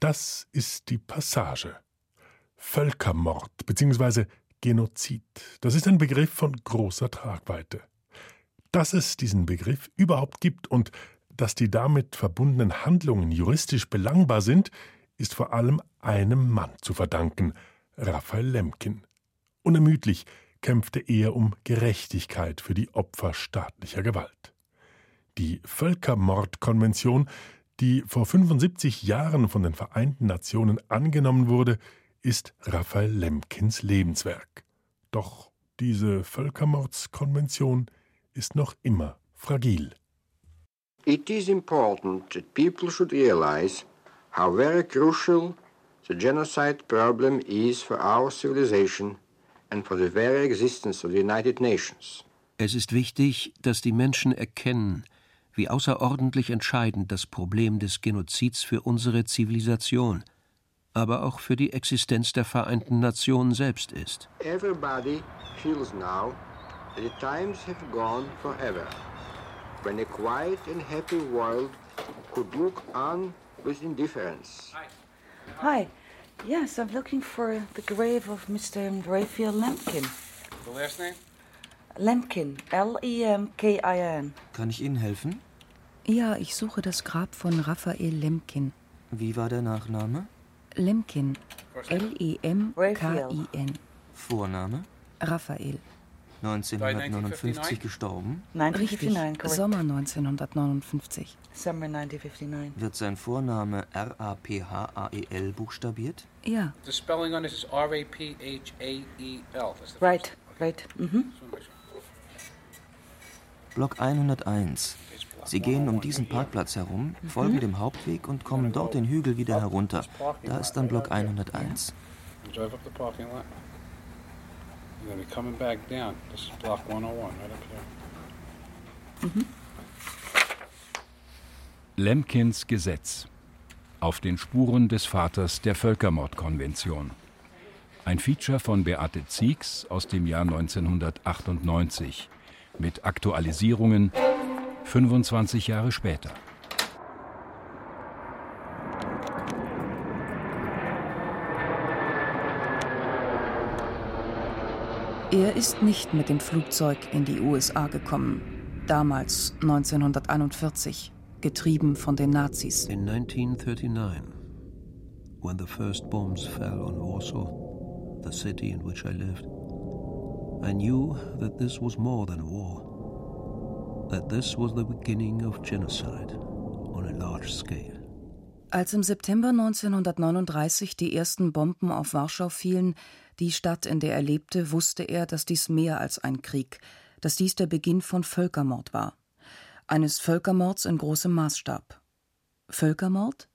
Das ist die Passage. Völkermord bzw. Genozid. Das ist ein Begriff von großer Tragweite. Dass es diesen Begriff überhaupt gibt und dass die damit verbundenen Handlungen juristisch belangbar sind, ist vor allem einem Mann zu verdanken, Raphael Lemkin. Unermüdlich kämpfte er um Gerechtigkeit für die Opfer staatlicher Gewalt. Die Völkermordkonvention, die vor 75 Jahren von den Vereinten Nationen angenommen wurde, ist Raphael Lemkins Lebenswerk. Doch diese Völkermordskonvention ist noch immer fragil. It is important that people should realize how very crucial the genocide problem is for our civilization and for the very existence of the United Nations. Es ist wichtig, dass die Menschen erkennen, wie außerordentlich entscheidend das Problem des Genozids für unsere Zivilisation, aber auch für die Existenz der Vereinten Nationen selbst ist. Everybody feels now that the times have gone forever, when a quiet and happy world could look on with indifference. Hi. Yes, I'm looking for the grave of Mr. Raphael Lemkin. The last name? Lemkin. L-E-M-K-I-N. Kann ich Ihnen helfen? Ja, ich suche das Grab von Raphael Lemkin. Wie war der Nachname? Lemkin. L-E-M-K-I-N. Vorname? Raphael. 1959 gestorben? 1959, correct. Sommer 1959. Summer 1959. Wird sein Vorname R-A-P-H-A-E-L buchstabiert? Ja, The spelling on this is R A P H A E Right, right. Mhm. Block 101. Sie gehen um diesen Parkplatz herum, folgen dem Hauptweg und kommen dort den Hügel wieder herunter. Da ist dann Block 101. You drive up the parking lot. You're going to be coming back down. This is block 101, right up here. Lemkins Gesetz. Auf den Spuren des Vaters der Völkermordkonvention. Ein Feature von Beate Ziegs aus dem Jahr 1998 mit Aktualisierungen 25 Jahre später. er ist nicht mit dem Flugzeug in die USA gekommen. Damals 1941, getrieben von den Nazis. In 1939, when the first bombs fell on Warsaw, the city in which I lived, I knew that this was more than war, that this was the beginning of genocide on a large scale. Als im September 1939 die ersten Bomben auf Warschau fielen, die Stadt, in der er lebte, wusste er, dass dies mehr als ein Krieg, dass dies der Beginn von Völkermord war. Eines Völkermords in großem Maßstab. Völkermord?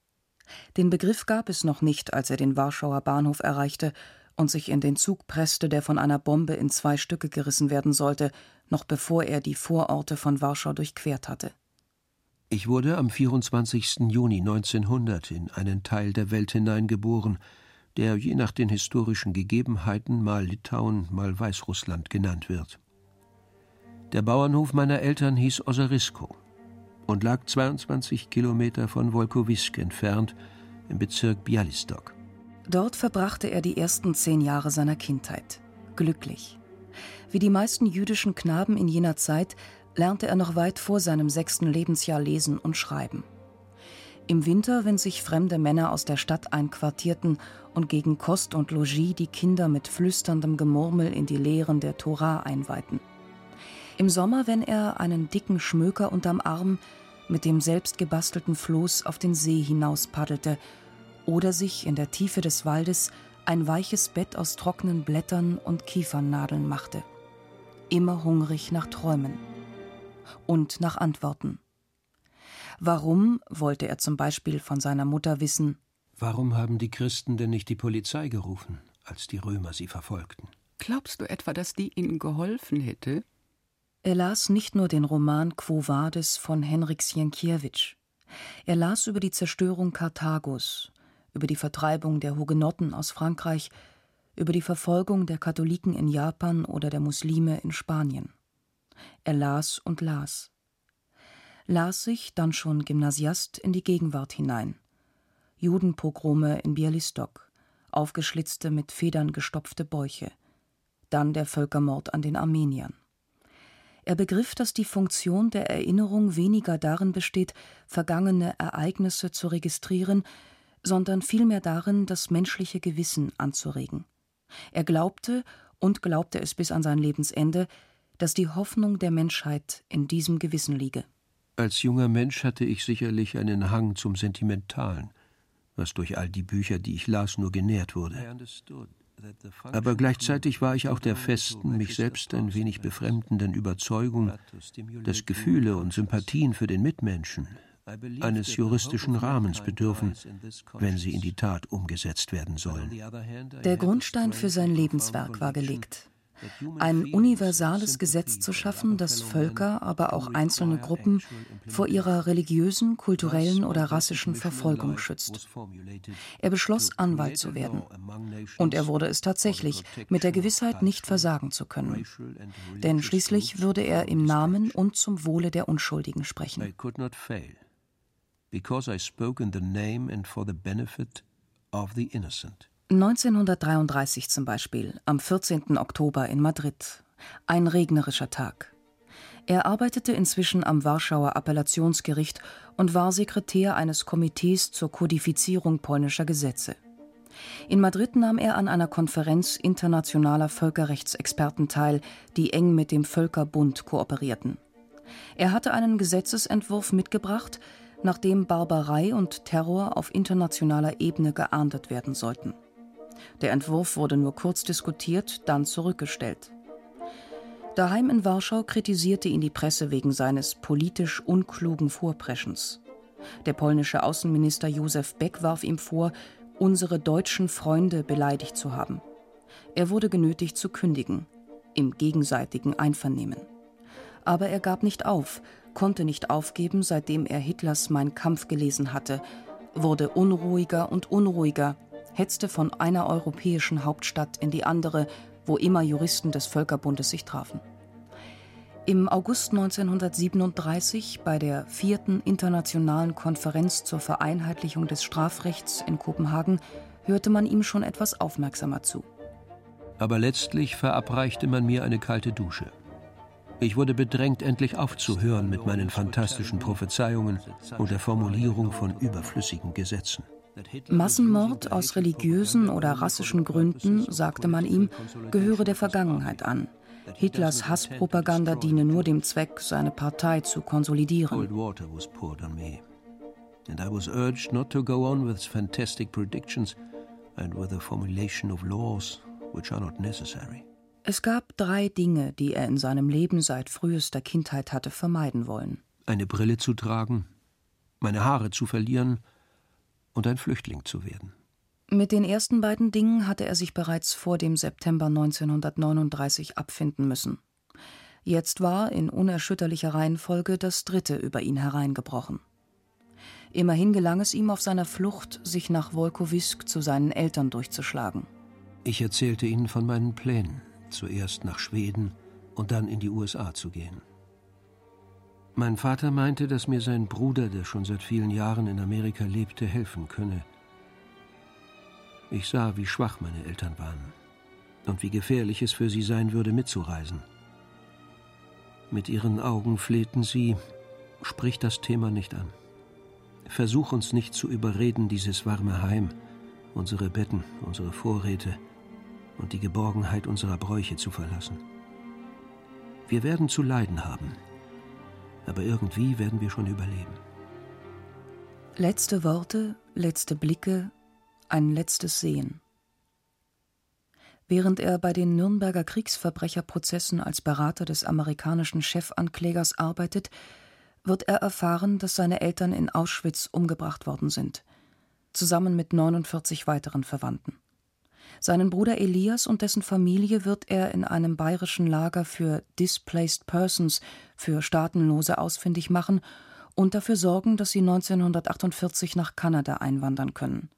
Den Begriff gab es noch nicht, als er den Warschauer Bahnhof erreichte und sich in den Zug presste, der von einer Bombe in zwei Stücke gerissen werden sollte, noch bevor er die Vororte von Warschau durchquert hatte. Ich wurde am 24. Juni 1900 in einen Teil der Welt hineingeboren, der je nach den historischen Gegebenheiten mal Litauen, mal Weißrussland genannt wird. Der Bauernhof meiner Eltern hieß Oserisko und lag 22 Kilometer von Wolkowisk entfernt im Bezirk Bialystok. Dort verbrachte er die ersten zehn Jahre seiner Kindheit. Glücklich. Wie die meisten jüdischen Knaben in jener Zeit lernte er noch weit vor seinem sechsten Lebensjahr lesen und schreiben. Im Winter, wenn sich fremde Männer aus der Stadt einquartierten und gegen Kost und Logis die Kinder mit flüsterndem Gemurmel in die Lehren der Tora einweihten. Im Sommer, wenn er einen dicken Schmöker unterm Arm mit dem selbst gebastelten Floß auf den See hinaus paddelte oder sich in der Tiefe des Waldes ein weiches Bett aus trockenen Blättern und Kiefernadeln machte. Immer hungrig nach Träumen und nach Antworten. Warum, wollte er zum Beispiel von seiner Mutter wissen, Warum haben die Christen denn nicht die Polizei gerufen, als die Römer sie verfolgten? Glaubst du etwa, dass die ihnen geholfen hätte? Er las nicht nur den Roman Quo Vadis von Henryk Sienkiewicz. Er las über die Zerstörung Karthagos, über die Vertreibung der Hugenotten aus Frankreich, über die Verfolgung der Katholiken in Japan oder der Muslime in Spanien. Er las und las. Las sich, dann schon Gymnasiast, in die Gegenwart hinein. Judenpogrome in Bialystok, aufgeschlitzte mit Federn gestopfte Bäuche, dann der Völkermord an den Armeniern. Er begriff, dass die Funktion der Erinnerung weniger darin besteht, vergangene Ereignisse zu registrieren, sondern vielmehr darin, das menschliche Gewissen anzuregen. Er glaubte und glaubte es bis an sein Lebensende, dass die Hoffnung der Menschheit in diesem Gewissen liege. Als junger Mensch hatte ich sicherlich einen Hang zum Sentimentalen, was durch all die Bücher, die ich las, nur genährt wurde. Aber gleichzeitig war ich auch der festen, mich selbst ein wenig befremdenden Überzeugung, dass Gefühle und Sympathien für den Mitmenschen eines juristischen Rahmens bedürfen, wenn sie in die Tat umgesetzt werden sollen. Der Grundstein für sein Lebenswerk war gelegt ein universales Gesetz zu schaffen, das Völker, aber auch einzelne Gruppen vor ihrer religiösen, kulturellen oder rassischen Verfolgung schützt. Er beschloss, Anwalt zu werden. Und er wurde es tatsächlich, mit der Gewissheit, nicht versagen zu können. Denn schließlich würde er im Namen und zum Wohle der Unschuldigen sprechen. Because I spoke in the name and for the benefit of the innocent. 1933 zum Beispiel, am 14. Oktober in Madrid. Ein regnerischer Tag. Er arbeitete inzwischen am Warschauer Appellationsgericht und war Sekretär eines Komitees zur Kodifizierung polnischer Gesetze. In Madrid nahm er an einer Konferenz internationaler Völkerrechtsexperten teil, die eng mit dem Völkerbund kooperierten. Er hatte einen Gesetzesentwurf mitgebracht, nach dem Barbarei und Terror auf internationaler Ebene geahndet werden sollten. Der Entwurf wurde nur kurz diskutiert, dann zurückgestellt. Daheim in Warschau kritisierte ihn die Presse wegen seines politisch unklugen Vorpreschens. Der polnische Außenminister Josef Beck warf ihm vor, unsere deutschen Freunde beleidigt zu haben. Er wurde genötigt zu kündigen, im gegenseitigen Einvernehmen. Aber er gab nicht auf, konnte nicht aufgeben, seitdem er Hitlers Mein Kampf gelesen hatte, wurde unruhiger und unruhiger, hetzte von einer europäischen Hauptstadt in die andere, wo immer Juristen des Völkerbundes sich trafen. Im August 1937 bei der vierten internationalen Konferenz zur Vereinheitlichung des Strafrechts in Kopenhagen hörte man ihm schon etwas aufmerksamer zu. Aber letztlich verabreichte man mir eine kalte Dusche. Ich wurde bedrängt, endlich aufzuhören mit meinen fantastischen Prophezeiungen und der Formulierung von überflüssigen Gesetzen. Massenmord aus religiösen oder rassischen Gründen, sagte man ihm, gehöre der Vergangenheit an. Hitlers Hasspropaganda diene nur dem Zweck, seine Partei zu konsolidieren. And I was urged not to go on with fantastic predictions and with the formulation of laws which are not necessary. Es gab drei Dinge, die er in seinem Leben seit frühester Kindheit hatte vermeiden wollen. Eine Brille zu tragen, meine Haare zu verlieren und ein Flüchtling zu werden. Mit den ersten beiden Dingen hatte er sich bereits vor dem September 1939 abfinden müssen. Jetzt war in unerschütterlicher Reihenfolge das dritte über ihn hereingebrochen. Immerhin gelang es ihm auf seiner Flucht, sich nach Wolkowisk zu seinen Eltern durchzuschlagen. Ich erzählte ihnen von meinen Plänen, zuerst nach Schweden und dann in die USA zu gehen. Mein Vater meinte, dass mir sein Bruder, der schon seit vielen Jahren in Amerika lebte, helfen könne. Ich sah, wie schwach meine Eltern waren und wie gefährlich es für sie sein würde, mitzureisen. Mit ihren Augen flehten sie, sprich das Thema nicht an. Versuch uns nicht zu überreden, dieses warme Heim, unsere Betten, unsere Vorräte und die Geborgenheit unserer Bräuche zu verlassen. Wir werden zu leiden haben aber irgendwie werden wir schon überleben. Letzte Worte, letzte Blicke, ein letztes Sehen. Während er bei den Nürnberger Kriegsverbrecherprozessen als Berater des amerikanischen Chefanklägers arbeitet, wird er erfahren, dass seine Eltern in Auschwitz umgebracht worden sind, zusammen mit 49 weiteren Verwandten. Seinen Bruder Elias und dessen Familie wird er in einem bayerischen Lager für Displaced Persons, für Staatenlose, ausfindig machen und dafür sorgen, dass sie 1948 nach Kanada einwandern können.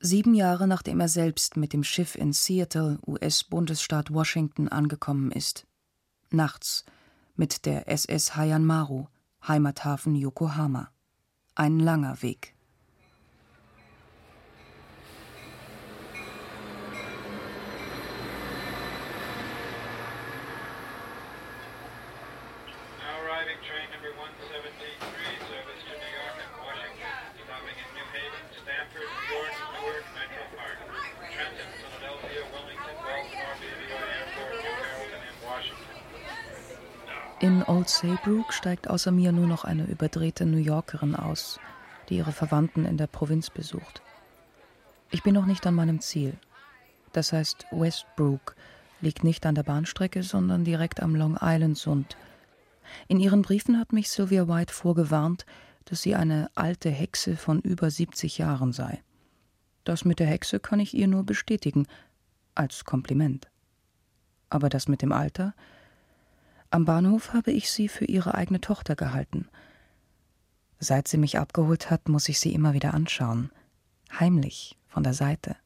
Sieben Jahre nachdem er selbst mit dem Schiff in Seattle, US-Bundesstaat Washington, angekommen ist. Nachts mit der SS Hayan Maru, Heimathafen Yokohama. Ein langer Weg. In Old Saybrook steigt außer mir nur noch eine überdrehte New Yorkerin aus, die ihre Verwandten in der Provinz besucht. Ich bin noch nicht an meinem Ziel. Das heißt, Westbrook liegt nicht an der Bahnstrecke, sondern direkt am Long Island Sund. In ihren Briefen hat mich Sylvia White vorgewarnt, dass sie eine alte Hexe von über 70 Jahren sei. Das mit der Hexe kann ich ihr nur bestätigen, als Kompliment. Aber das mit dem Alter, am Bahnhof habe ich sie für ihre eigene Tochter gehalten. Seit sie mich abgeholt hat, muss ich sie immer wieder anschauen. Heimlich, von der Seite.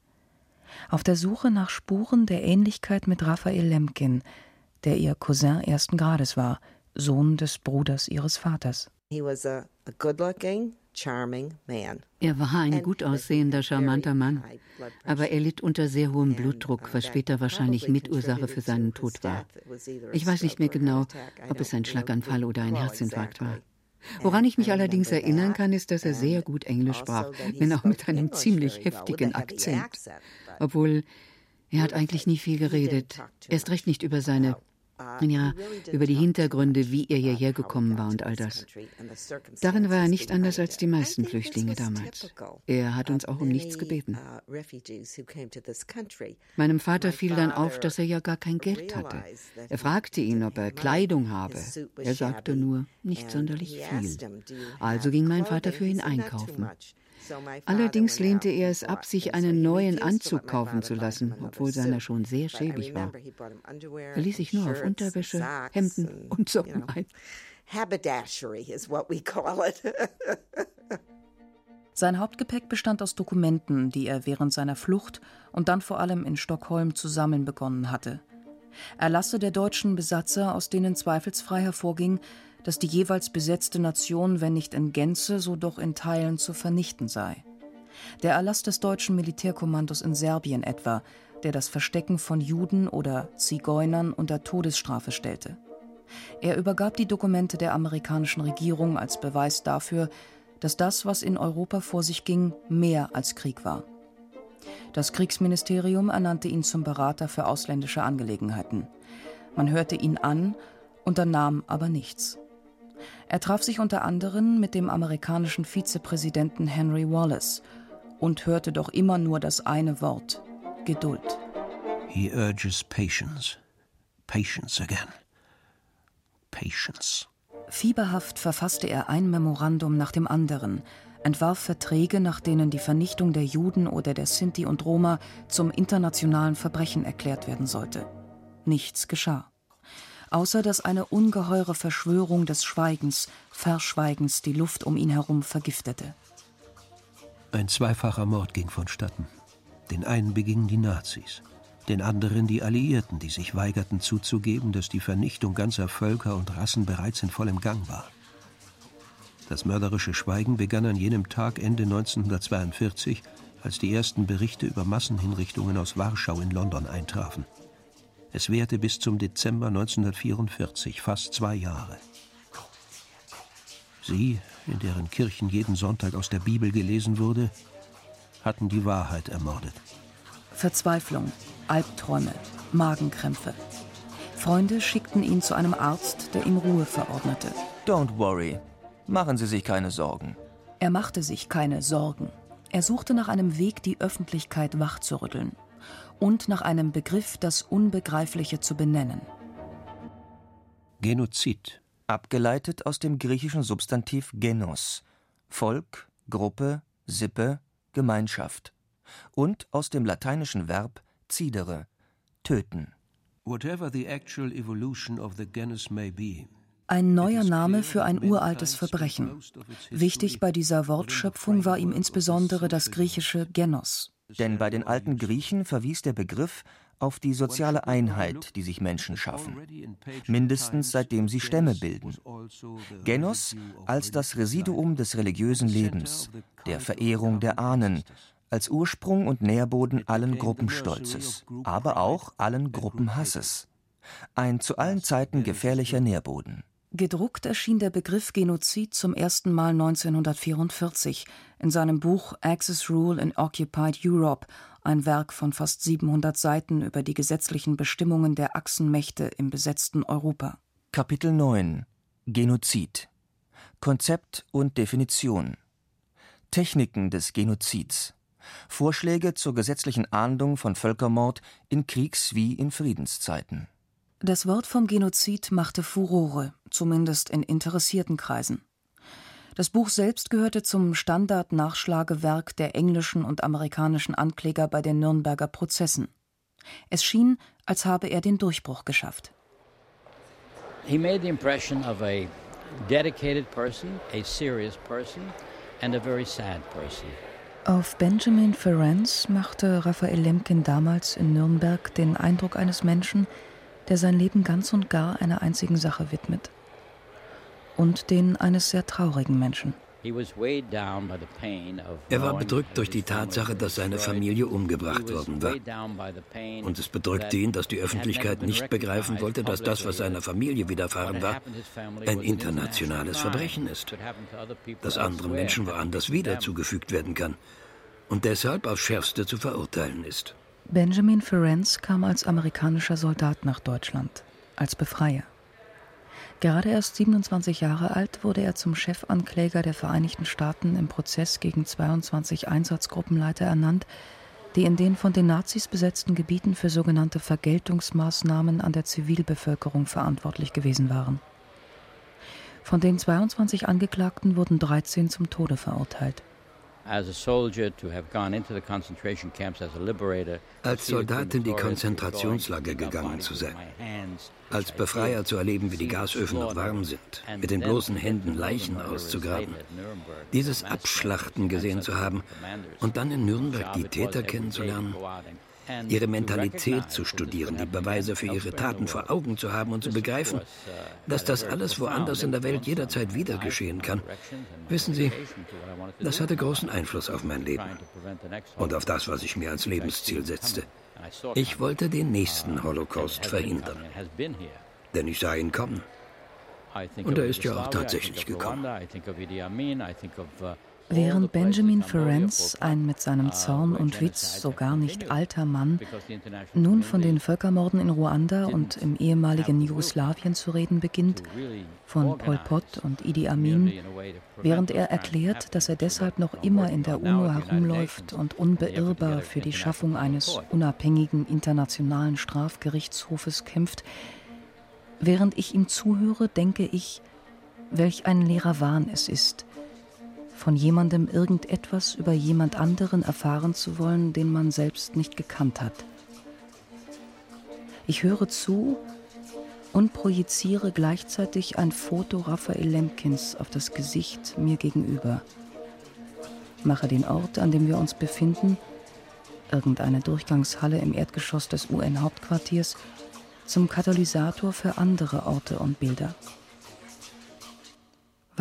Auf der Suche nach Spuren der Ähnlichkeit mit Raphael Lemkin, der ihr Cousin ersten Grades war, Sohn des Bruders ihres Vaters. He was a, a good looking, er war ein gut aussehender, charmanter Mann, aber er litt unter sehr hohem Blutdruck, was später wahrscheinlich Mitursache für seinen Tod war. Ich weiß nicht mehr genau, ob es ein Schlaganfall oder ein Herzinfarkt war. Woran ich mich allerdings erinnern kann, ist, dass er sehr gut Englisch sprach, wenn auch mit einem ziemlich heftigen Akzent. Obwohl er hat eigentlich nie viel geredet, erst recht nicht über seine ja, über die Hintergründe, wie er hierher gekommen war und all das. Darin war er nicht anders als die meisten Flüchtlinge damals. Er hat uns auch um nichts gebeten. Meinem Vater fiel dann auf, dass er ja gar kein Geld hatte. Er fragte ihn, ob er Kleidung habe. Er sagte nur, nicht sonderlich viel. Also ging mein Vater für ihn einkaufen. Allerdings lehnte er es ab, sich einen neuen Anzug kaufen zu lassen, obwohl seiner schon sehr schäbig war. Er ließ sich nur auf Unterwäsche, Hemden und Socken ein. Sein Hauptgepäck bestand aus Dokumenten, die er während seiner Flucht und dann vor allem in Stockholm zu sammeln begonnen hatte. Erlasse der deutschen Besatzer, aus denen zweifelsfrei hervorging, dass die jeweils besetzte Nation, wenn nicht in Gänze, so doch in Teilen zu vernichten sei. Der Erlass des deutschen Militärkommandos in Serbien etwa, der das Verstecken von Juden oder Zigeunern unter Todesstrafe stellte. Er übergab die Dokumente der amerikanischen Regierung als Beweis dafür, dass das, was in Europa vor sich ging, mehr als Krieg war. Das Kriegsministerium ernannte ihn zum Berater für ausländische Angelegenheiten. Man hörte ihn an, unternahm aber nichts. Er traf sich unter anderem mit dem amerikanischen Vizepräsidenten Henry Wallace und hörte doch immer nur das eine Wort Geduld. He urges patience. Patience again. Patience. Fieberhaft verfasste er ein Memorandum nach dem anderen, entwarf Verträge, nach denen die Vernichtung der Juden oder der Sinti und Roma zum internationalen Verbrechen erklärt werden sollte. Nichts geschah außer dass eine ungeheure Verschwörung des Schweigens, Verschweigens die Luft um ihn herum vergiftete. Ein zweifacher Mord ging vonstatten. Den einen begingen die Nazis, den anderen die Alliierten, die sich weigerten zuzugeben, dass die Vernichtung ganzer Völker und Rassen bereits in vollem Gang war. Das mörderische Schweigen begann an jenem Tag Ende 1942, als die ersten Berichte über Massenhinrichtungen aus Warschau in London eintrafen. Es währte bis zum Dezember 1944, fast zwei Jahre. Sie, in deren Kirchen jeden Sonntag aus der Bibel gelesen wurde, hatten die Wahrheit ermordet. Verzweiflung, Albträume, Magenkrämpfe. Freunde schickten ihn zu einem Arzt, der ihm Ruhe verordnete. Don't worry. Machen Sie sich keine Sorgen. Er machte sich keine Sorgen. Er suchte nach einem Weg, die Öffentlichkeit wachzurütteln und nach einem Begriff das Unbegreifliche zu benennen. Genozid. Abgeleitet aus dem griechischen Substantiv genos, Volk, Gruppe, Sippe, Gemeinschaft. Und aus dem lateinischen Verb cidere, töten. Whatever the actual evolution of the genus may be, ein neuer Name für ein uraltes Verbrechen. Wichtig bei dieser Wortschöpfung war ihm insbesondere das griechische Genos. Denn bei den alten Griechen verwies der Begriff auf die soziale Einheit, die sich Menschen schaffen, mindestens seitdem sie Stämme bilden. Genos als das Residuum des religiösen Lebens, der Verehrung der Ahnen, als Ursprung und Nährboden allen Gruppenstolzes, aber auch allen Gruppenhasses. Ein zu allen Zeiten gefährlicher Nährboden. Gedruckt erschien der Begriff Genozid zum ersten Mal 1944 in seinem Buch Axis Rule in Occupied Europe, ein Werk von fast 700 Seiten über die gesetzlichen Bestimmungen der Achsenmächte im besetzten Europa. Kapitel 9 Genozid. Konzept und Definition. Techniken des Genozids. Vorschläge zur gesetzlichen Ahndung von Völkermord in Kriegs- wie in Friedenszeiten. Das Wort vom Genozid machte Furore, zumindest in interessierten Kreisen. Das Buch selbst gehörte zum Standard-Nachschlagewerk der englischen und amerikanischen Ankläger bei den Nürnberger Prozessen. Es schien, als habe er den Durchbruch geschafft. He made the impression of a dedicated person, a serious person and a very sad person. Auf Benjamin Ferenc machte Raphael Lemkin damals in Nürnberg den Eindruck eines Menschen, der sein Leben ganz und gar einer einzigen Sache widmet. Und den eines sehr traurigen Menschen. Er war bedrückt durch die Tatsache, dass seine Familie umgebracht worden war. Und es bedrückte ihn, dass die Öffentlichkeit nicht begreifen wollte, dass das, was seiner Familie widerfahren war, ein internationales Verbrechen ist. Dass anderen Menschen woanders wieder zugefügt werden kann und deshalb aufs Schärfste zu verurteilen ist. Benjamin Ferenc kam als amerikanischer Soldat nach Deutschland, als Befreier. Gerade erst 27 Jahre alt wurde er zum Chefankläger der Vereinigten Staaten im Prozess gegen 22 Einsatzgruppenleiter ernannt, die in den von den Nazis besetzten Gebieten für sogenannte Vergeltungsmaßnahmen an der Zivilbevölkerung verantwortlich gewesen waren. Von den 22 Angeklagten wurden 13 zum Tode verurteilt. Als Soldat in die Konzentrationslager gegangen zu sein, als Befreier zu erleben, wie die Gasöfen noch warm sind, mit den bloßen Händen Leichen auszugraben, dieses Abschlachten gesehen zu haben und dann in Nürnberg die Täter kennenzulernen, ihre Mentalität zu studieren, die Beweise für ihre Taten vor Augen zu haben und zu begreifen, dass das alles woanders in der Welt jederzeit wieder geschehen kann. Wissen Sie, das hatte großen Einfluss auf mein Leben und auf das, was ich mir als Lebensziel setzte. Ich wollte den nächsten Holocaust verhindern, denn ich sah ihn kommen. Und er ist ja auch tatsächlich gekommen. Während Benjamin Ferenc, ein mit seinem Zorn und Witz so gar nicht alter Mann, nun von den Völkermorden in Ruanda und im ehemaligen Jugoslawien zu reden beginnt, von Pol Pot und Idi Amin, während er erklärt, dass er deshalb noch immer in der UNO herumläuft und unbeirrbar für die Schaffung eines unabhängigen internationalen Strafgerichtshofes kämpft, während ich ihm zuhöre, denke ich, welch ein leerer Wahn es ist, von jemandem irgendetwas über jemand anderen erfahren zu wollen, den man selbst nicht gekannt hat. Ich höre zu und projiziere gleichzeitig ein Foto Raphael Lemkins auf das Gesicht mir gegenüber. Mache den Ort, an dem wir uns befinden, irgendeine Durchgangshalle im Erdgeschoss des UN-Hauptquartiers, zum Katalysator für andere Orte und Bilder.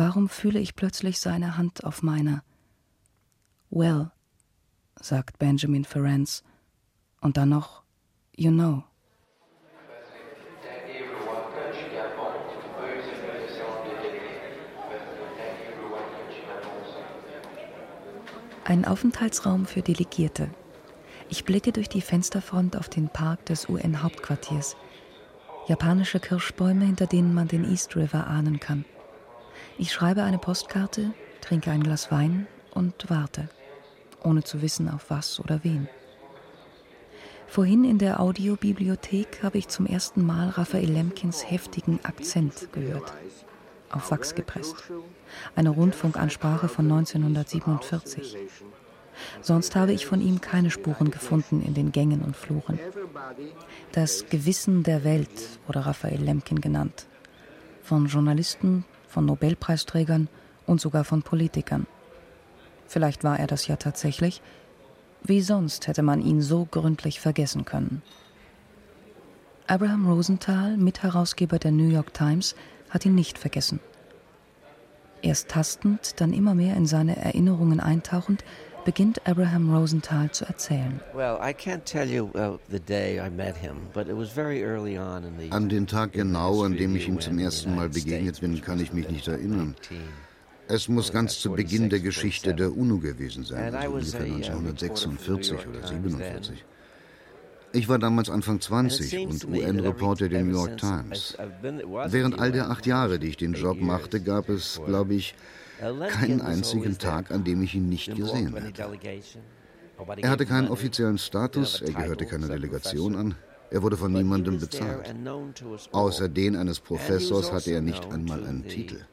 Warum fühle ich plötzlich seine Hand auf meiner? Well, sagt Benjamin Ferenc, und dann noch, you know. Ein Aufenthaltsraum für Delegierte. Ich blicke durch die Fensterfront auf den Park des UN-Hauptquartiers. Japanische Kirschbäume, hinter denen man den East River ahnen kann. Ich schreibe eine Postkarte, trinke ein Glas Wein und warte, ohne zu wissen, auf was oder wen. Vorhin in der Audiobibliothek habe ich zum ersten Mal Raphael Lemkins heftigen Akzent gehört, auf Wachs gepresst. Eine Rundfunkansprache von 1947. Sonst habe ich von ihm keine Spuren gefunden in den Gängen und Fluren. Das Gewissen der Welt wurde Raphael Lemkin genannt. Von Journalisten von Nobelpreisträgern und sogar von Politikern. Vielleicht war er das ja tatsächlich. Wie sonst hätte man ihn so gründlich vergessen können? Abraham Rosenthal, Mitherausgeber der New York Times, hat ihn nicht vergessen. Erst tastend, dann immer mehr in seine Erinnerungen eintauchend, beginnt Abraham Rosenthal zu erzählen. An den Tag genau, an dem ich ihm zum ersten Mal begegnet bin, kann ich mich nicht erinnern. Es muss ganz zu Beginn der Geschichte der UNO gewesen sein, also ungefähr 1946 oder 47. Ich war damals Anfang 20 und UN-Reporter der New York Times. Während all der acht Jahre, die ich den Job machte, gab es, glaube ich, keinen einzigen Tag, an dem ich ihn nicht gesehen hätte. Er hatte keinen offiziellen Status, er gehörte keiner Delegation an, er wurde von niemandem bezahlt. Außer den eines Professors hatte er nicht einmal einen Titel.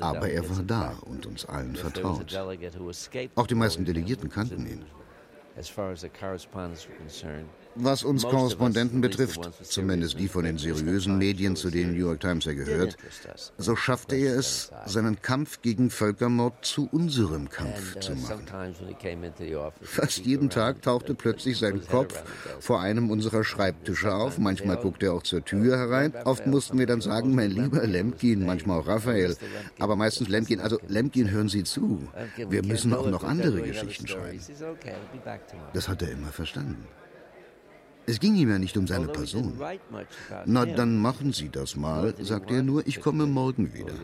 Aber er war da und uns allen vertraut. Auch die meisten Delegierten kannten ihn. Was uns Korrespondenten betrifft, zumindest die von den seriösen Medien, zu denen New York Times er gehört, so schaffte er es, seinen Kampf gegen Völkermord zu unserem Kampf zu machen. Fast jeden Tag tauchte plötzlich sein Kopf vor einem unserer Schreibtische auf. Manchmal guckte er auch zur Tür herein. Oft mussten wir dann sagen, mein lieber Lemkin, manchmal auch Raphael, aber meistens Lemkin. Also Lemkin, hören Sie zu. Wir müssen auch noch andere Geschichten schreiben. Das hat er immer verstanden. Es ging ihm ja nicht um seine Person. Na, dann machen Sie das mal, sagte er nur, ich komme morgen wieder.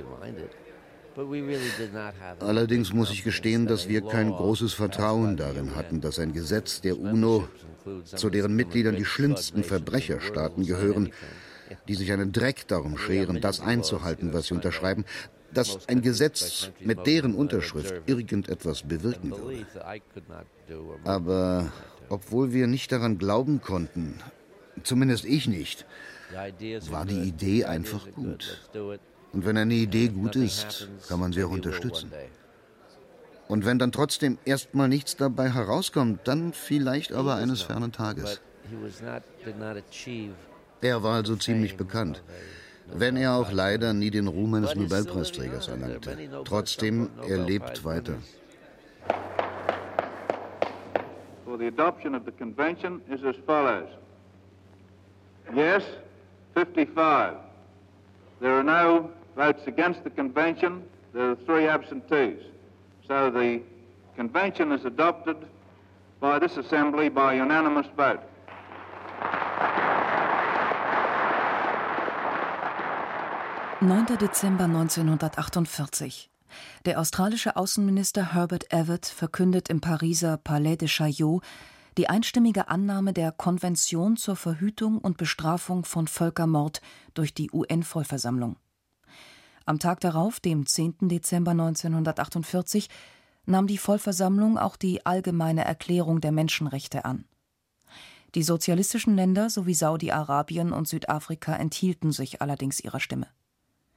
Allerdings muss ich gestehen, dass wir kein großes Vertrauen darin hatten, dass ein Gesetz der UNO, zu deren Mitgliedern die schlimmsten Verbrecherstaaten gehören, die sich einen Dreck darum scheren, das einzuhalten, was sie unterschreiben, dass ein Gesetz mit deren Unterschrift irgendetwas bewirken würde. Aber obwohl wir nicht daran glauben konnten, zumindest ich nicht, war die Idee einfach gut. Und wenn eine Idee gut ist, kann man sie auch unterstützen. Und wenn dann trotzdem erstmal nichts dabei herauskommt, dann vielleicht aber eines fernen Tages. Er war also ziemlich bekannt, wenn er auch leider nie den Ruhm eines Nobelpreisträgers erlangte. Trotzdem, er lebt weiter. the adoption of the convention is as follows. Yes, 55. There are no votes against the convention. There are three absentees. So the convention is adopted by this assembly by unanimous vote. Neunter Dezember 1948. Der australische Außenminister Herbert Evatt verkündet im Pariser Palais de Chaillot die einstimmige Annahme der Konvention zur Verhütung und Bestrafung von Völkermord durch die UN-Vollversammlung. Am Tag darauf, dem 10. Dezember 1948, nahm die Vollversammlung auch die Allgemeine Erklärung der Menschenrechte an. Die sozialistischen Länder sowie Saudi-Arabien und Südafrika enthielten sich allerdings ihrer Stimme.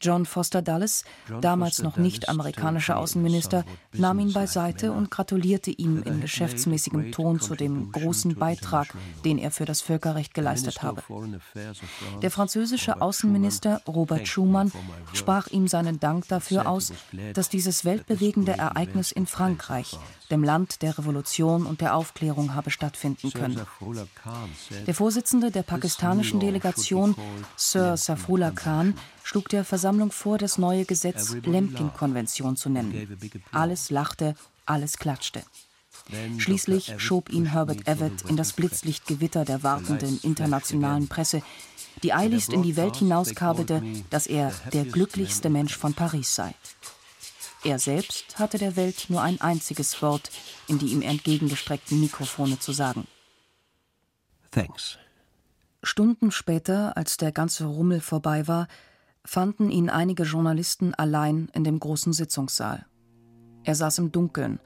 John Foster Dulles, damals noch nicht amerikanischer Außenminister, nahm ihn beiseite und gratulierte ihm in geschäftsmäßigem Ton zu dem großen Beitrag, den er für das Völkerrecht geleistet habe. Der französische Außenminister Robert Schumann sprach ihm seinen Dank dafür aus, dass dieses weltbewegende Ereignis in Frankreich, dem Land der Revolution und der Aufklärung, habe stattfinden können. Der Vorsitzende der pakistanischen Delegation, Sir Safrullah Khan, schlug der Versammlung vor, das neue Gesetz Lemkin-Konvention zu nennen. Alles lachte, alles klatschte. Schließlich schob ihn Herbert Everett in das Blitzlichtgewitter der wartenden internationalen Presse, die eiligst in die Welt hinauskabelte, dass er der glücklichste Mensch von Paris sei. Er selbst hatte der Welt nur ein einziges Wort in die ihm entgegengestreckten Mikrofone zu sagen. Thanks. Stunden später, als der ganze Rummel vorbei war, fanden ihn einige Journalisten allein in dem großen Sitzungssaal. Er saß im Dunkeln,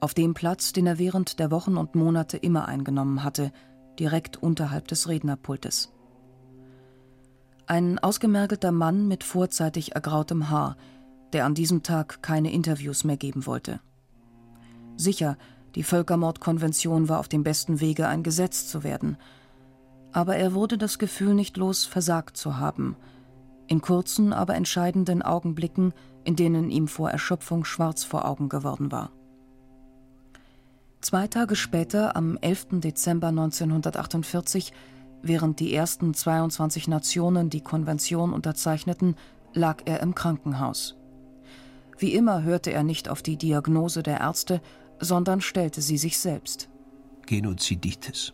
auf dem Platz, den er während der Wochen und Monate immer eingenommen hatte, direkt unterhalb des Rednerpultes. Ein ausgemergelter Mann mit vorzeitig ergrautem Haar, der an diesem Tag keine Interviews mehr geben wollte. Sicher, die Völkermordkonvention war auf dem besten Wege, ein Gesetz zu werden, aber er wurde das Gefühl nicht los, versagt zu haben – in kurzen, aber entscheidenden Augenblicken, in denen ihm vor Erschöpfung schwarz vor Augen geworden war. Zwei Tage später, am 11. Dezember 1948, während die ersten 22 Nationen die Konvention unterzeichneten, lag er im Krankenhaus. Wie immer hörte er nicht auf die Diagnose der Ärzte, sondern stellte sie sich selbst. Genoziditis.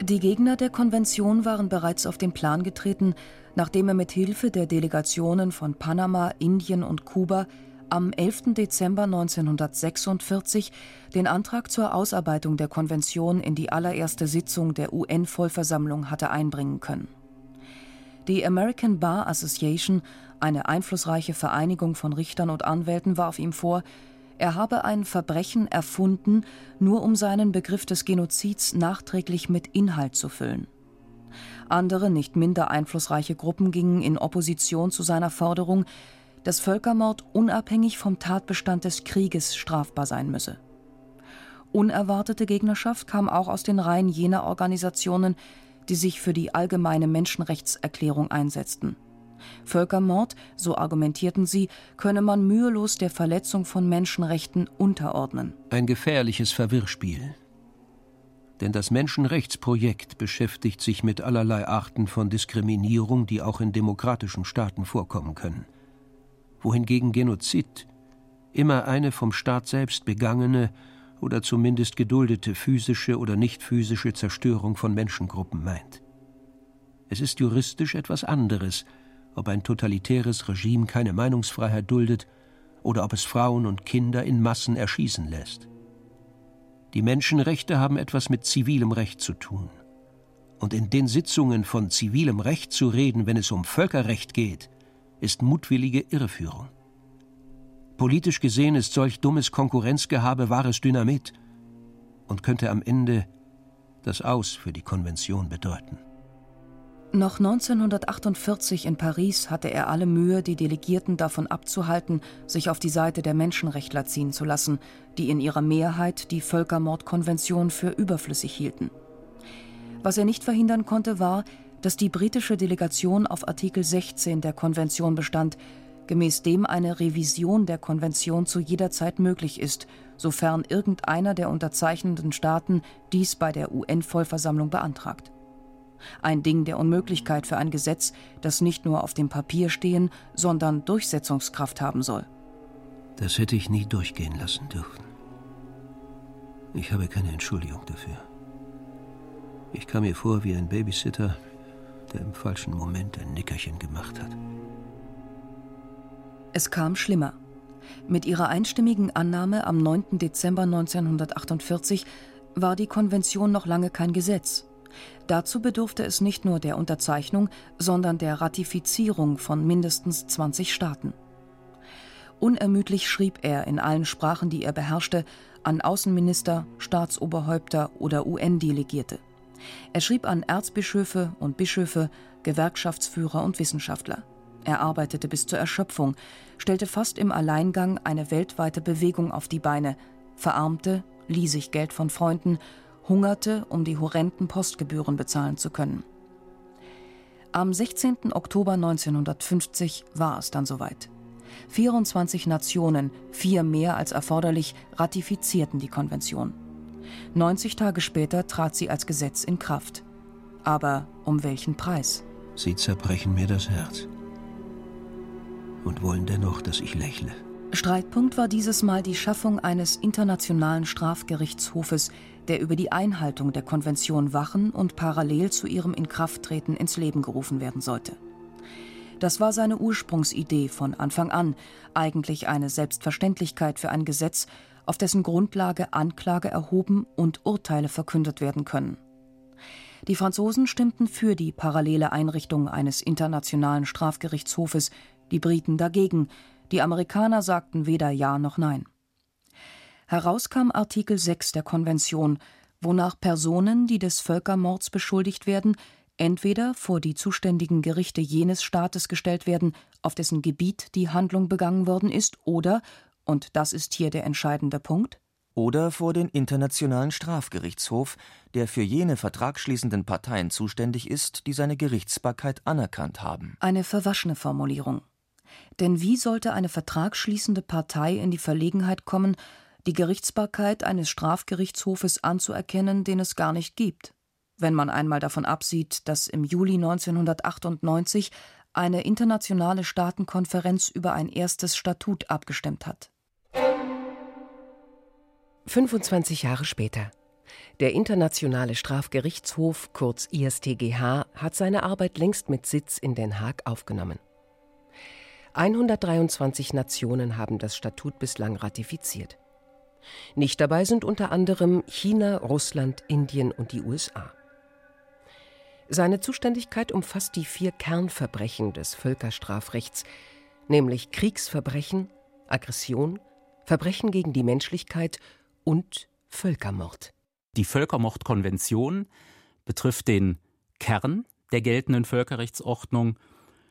Die Gegner der Konvention waren bereits auf den Plan getreten, nachdem er mit Hilfe der Delegationen von Panama, Indien und Kuba am 11. Dezember 1946 den Antrag zur Ausarbeitung der Konvention in die allererste Sitzung der UN-Vollversammlung hatte einbringen können. Die American Bar Association, eine einflussreiche Vereinigung von Richtern und Anwälten, warf ihm vor, er habe ein Verbrechen erfunden, nur um seinen Begriff des Genozids nachträglich mit Inhalt zu füllen. Andere, nicht minder einflussreiche Gruppen gingen in Opposition zu seiner Forderung, dass Völkermord unabhängig vom Tatbestand des Krieges strafbar sein müsse. Unerwartete Gegnerschaft kam auch aus den Reihen jener Organisationen, die sich für die allgemeine Menschenrechtserklärung einsetzten. Völkermord, so argumentierten sie, könne man mühelos der Verletzung von Menschenrechten unterordnen. Ein gefährliches Verwirrspiel. Denn das Menschenrechtsprojekt beschäftigt sich mit allerlei Arten von Diskriminierung, die auch in demokratischen Staaten vorkommen können wohingegen Genozid immer eine vom Staat selbst begangene oder zumindest geduldete physische oder nicht physische Zerstörung von Menschengruppen meint. Es ist juristisch etwas anderes, ob ein totalitäres Regime keine Meinungsfreiheit duldet oder ob es Frauen und Kinder in Massen erschießen lässt. Die Menschenrechte haben etwas mit zivilem Recht zu tun. Und in den Sitzungen von zivilem Recht zu reden, wenn es um Völkerrecht geht, ist mutwillige Irreführung. Politisch gesehen ist solch dummes Konkurrenzgehabe wahres Dynamit und könnte am Ende das Aus für die Konvention bedeuten. Noch 1948 in Paris hatte er alle Mühe, die Delegierten davon abzuhalten, sich auf die Seite der Menschenrechtler ziehen zu lassen, die in ihrer Mehrheit die Völkermordkonvention für überflüssig hielten. Was er nicht verhindern konnte, war, dass die britische Delegation auf Artikel 16 der Konvention bestand, gemäß dem eine Revision der Konvention zu jeder Zeit möglich ist, sofern irgendeiner der unterzeichnenden Staaten dies bei der UN-Vollversammlung beantragt. Ein Ding der Unmöglichkeit für ein Gesetz, das nicht nur auf dem Papier stehen, sondern Durchsetzungskraft haben soll. Das hätte ich nie durchgehen lassen dürfen. Ich habe keine Entschuldigung dafür. Ich kam mir vor wie ein Babysitter, der im falschen Moment ein Nickerchen gemacht hat. Es kam schlimmer. Mit ihrer einstimmigen Annahme am 9. Dezember 1948 war die Konvention noch lange kein Gesetz. Dazu bedurfte es nicht nur der Unterzeichnung, sondern der Ratifizierung von mindestens 20 Staaten. Unermüdlich schrieb er in allen Sprachen, die er beherrschte, an Außenminister, Staatsoberhäupter oder UN-Delegierte. Er schrieb an Erzbischöfe und Bischöfe, Gewerkschaftsführer und Wissenschaftler. Er arbeitete bis zur Erschöpfung, stellte fast im Alleingang eine weltweite Bewegung auf die Beine, verarmte, lieh sich Geld von Freunden, hungerte, um die horrenden Postgebühren bezahlen zu können. Am 16. Oktober 1950 war es dann soweit. 24 Nationen, vier mehr als erforderlich, ratifizierten die Konvention. 90 Tage später trat sie als Gesetz in Kraft. Aber um welchen Preis? Sie zerbrechen mir das Herz. Und wollen dennoch, dass ich lächle. Streitpunkt war dieses Mal die Schaffung eines internationalen Strafgerichtshofes, der über die Einhaltung der Konvention wachen und parallel zu ihrem Inkrafttreten ins Leben gerufen werden sollte. Das war seine Ursprungsidee von Anfang an, eigentlich eine Selbstverständlichkeit für ein Gesetz, auf dessen Grundlage Anklage erhoben und Urteile verkündet werden können. Die Franzosen stimmten für die parallele Einrichtung eines internationalen Strafgerichtshofes, die Briten dagegen, die Amerikaner sagten weder Ja noch Nein. Heraus kam Artikel 6 der Konvention, wonach Personen, die des Völkermords beschuldigt werden, entweder vor die zuständigen Gerichte jenes Staates gestellt werden, auf dessen Gebiet die Handlung begangen worden ist, oder und das ist hier der entscheidende Punkt, oder vor den Internationalen Strafgerichtshof, der für jene vertragsschließenden Parteien zuständig ist, die seine Gerichtsbarkeit anerkannt haben. Eine verwaschene Formulierung. Denn wie sollte eine vertragsschließende Partei in die Verlegenheit kommen, die Gerichtsbarkeit eines Strafgerichtshofes anzuerkennen, den es gar nicht gibt? Wenn man einmal davon absieht, dass im Juli 1998 eine internationale Staatenkonferenz über ein erstes Statut abgestimmt hat. 25 Jahre später. Der Internationale Strafgerichtshof, kurz ISTGH, hat seine Arbeit längst mit Sitz in Den Haag aufgenommen. 123 Nationen haben das Statut bislang ratifiziert. Nicht dabei sind unter anderem China, Russland, Indien und die USA. Seine Zuständigkeit umfasst die vier Kernverbrechen des Völkerstrafrechts, nämlich Kriegsverbrechen, Aggression, Verbrechen gegen die Menschlichkeit und Völkermord. Die Völkermordkonvention betrifft den Kern der geltenden Völkerrechtsordnung.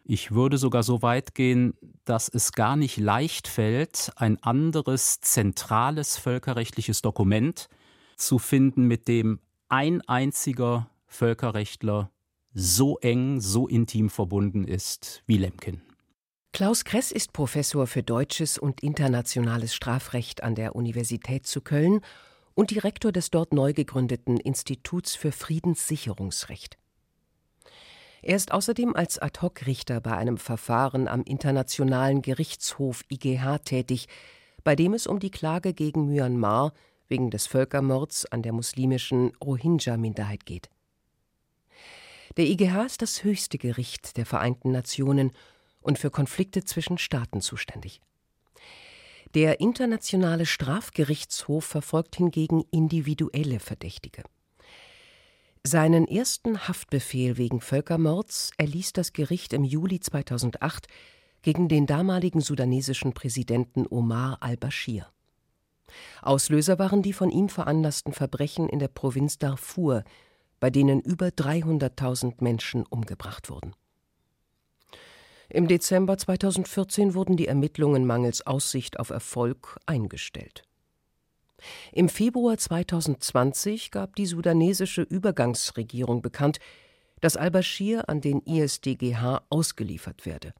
Ich würde sogar so weit gehen, dass es gar nicht leicht fällt, ein anderes zentrales völkerrechtliches Dokument zu finden, mit dem ein einziger Völkerrechtler so eng, so intim verbunden ist wie Lemkin. Klaus Kress ist Professor für deutsches und internationales Strafrecht an der Universität zu Köln und Direktor des dort neu gegründeten Instituts für Friedenssicherungsrecht. Er ist außerdem als Ad-hoc-Richter bei einem Verfahren am Internationalen Gerichtshof IGH tätig, bei dem es um die Klage gegen Myanmar wegen des Völkermords an der muslimischen Rohingya-Minderheit geht. Der IGH ist das höchste Gericht der Vereinten Nationen und für Konflikte zwischen Staaten zuständig. Der Internationale Strafgerichtshof verfolgt hingegen individuelle Verdächtige. Seinen ersten Haftbefehl wegen Völkermords erließ das Gericht im Juli 2008 gegen den damaligen sudanesischen Präsidenten Omar al-Bashir. Auslöser waren die von ihm veranlassten Verbrechen in der Provinz Darfur, bei denen über 300.000 Menschen umgebracht wurden. Im Dezember 2014 wurden die Ermittlungen mangels Aussicht auf Erfolg eingestellt. Im Februar 2020 gab die sudanesische Übergangsregierung bekannt, dass al-Bashir an den ISDGH ausgeliefert werde.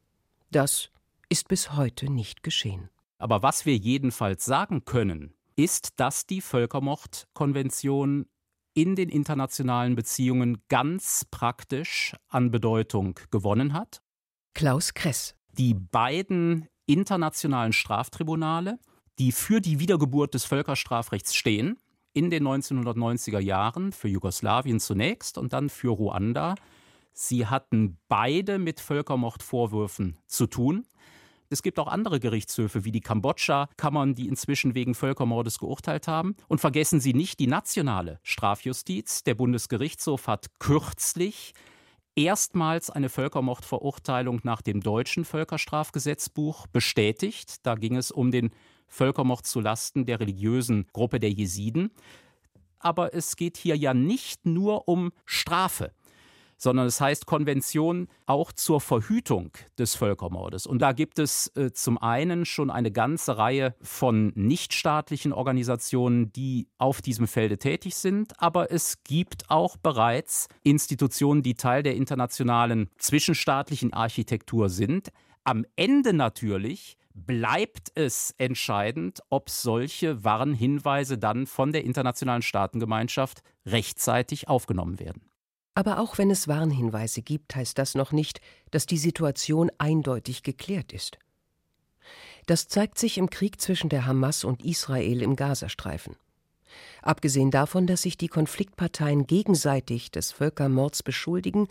Das ist bis heute nicht geschehen. Aber was wir jedenfalls sagen können, ist, dass die Völkermordkonvention in den internationalen Beziehungen ganz praktisch an Bedeutung gewonnen hat Klaus Kress. Die beiden internationalen Straftribunale, die für die Wiedergeburt des Völkerstrafrechts stehen, in den 1990er Jahren, für Jugoslawien zunächst und dann für Ruanda, sie hatten beide mit Völkermordvorwürfen zu tun. Es gibt auch andere Gerichtshöfe wie die Kambodscha-Kammern, die inzwischen wegen Völkermordes geurteilt haben. Und vergessen Sie nicht die nationale Strafjustiz. Der Bundesgerichtshof hat kürzlich erstmals eine Völkermordverurteilung nach dem deutschen Völkerstrafgesetzbuch bestätigt. Da ging es um den Völkermord zu Lasten der religiösen Gruppe der Jesiden. Aber es geht hier ja nicht nur um Strafe sondern es heißt Konvention auch zur Verhütung des Völkermordes. Und da gibt es äh, zum einen schon eine ganze Reihe von nichtstaatlichen Organisationen, die auf diesem Felde tätig sind, aber es gibt auch bereits Institutionen, die Teil der internationalen zwischenstaatlichen Architektur sind. Am Ende natürlich bleibt es entscheidend, ob solche Warnhinweise dann von der internationalen Staatengemeinschaft rechtzeitig aufgenommen werden. Aber auch wenn es Warnhinweise gibt, heißt das noch nicht, dass die Situation eindeutig geklärt ist. Das zeigt sich im Krieg zwischen der Hamas und Israel im Gazastreifen. Abgesehen davon, dass sich die Konfliktparteien gegenseitig des Völkermords beschuldigen,